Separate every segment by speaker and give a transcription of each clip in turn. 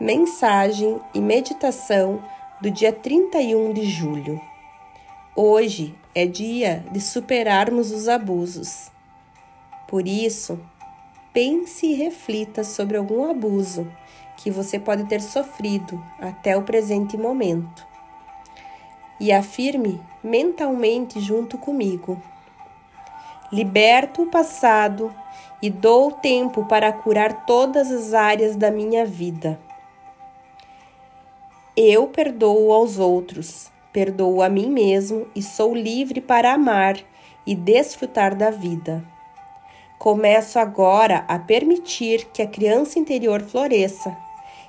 Speaker 1: Mensagem e meditação do dia 31 de julho. Hoje é dia de superarmos os abusos. Por isso, pense e reflita sobre algum abuso que você pode ter sofrido até o presente momento. E afirme mentalmente junto comigo: Liberto o passado e dou tempo para curar todas as áreas da minha vida. Eu perdoo aos outros, perdoo a mim mesmo e sou livre para amar e desfrutar da vida. Começo agora a permitir que a criança interior floresça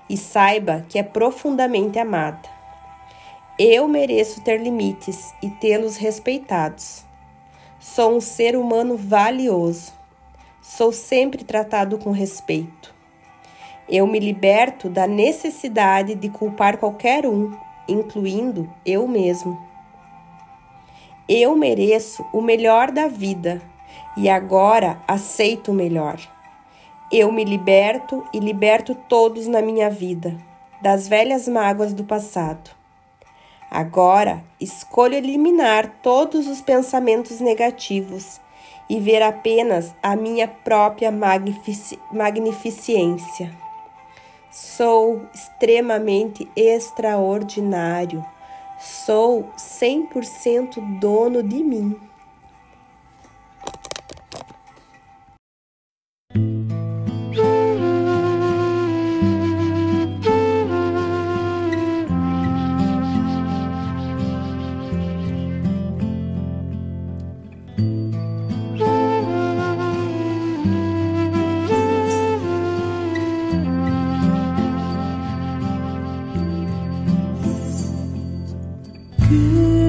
Speaker 1: e saiba que é profundamente amada. Eu mereço ter limites e tê-los respeitados. Sou um ser humano valioso. Sou sempre tratado com respeito. Eu me liberto da necessidade de culpar qualquer um, incluindo eu mesmo. Eu mereço o melhor da vida e agora aceito o melhor. Eu me liberto e liberto todos na minha vida das velhas mágoas do passado. Agora escolho eliminar todos os pensamentos negativos e ver apenas a minha própria magnific magnificência. Sou extremamente extraordinário. Sou 100% dono de mim.
Speaker 2: 月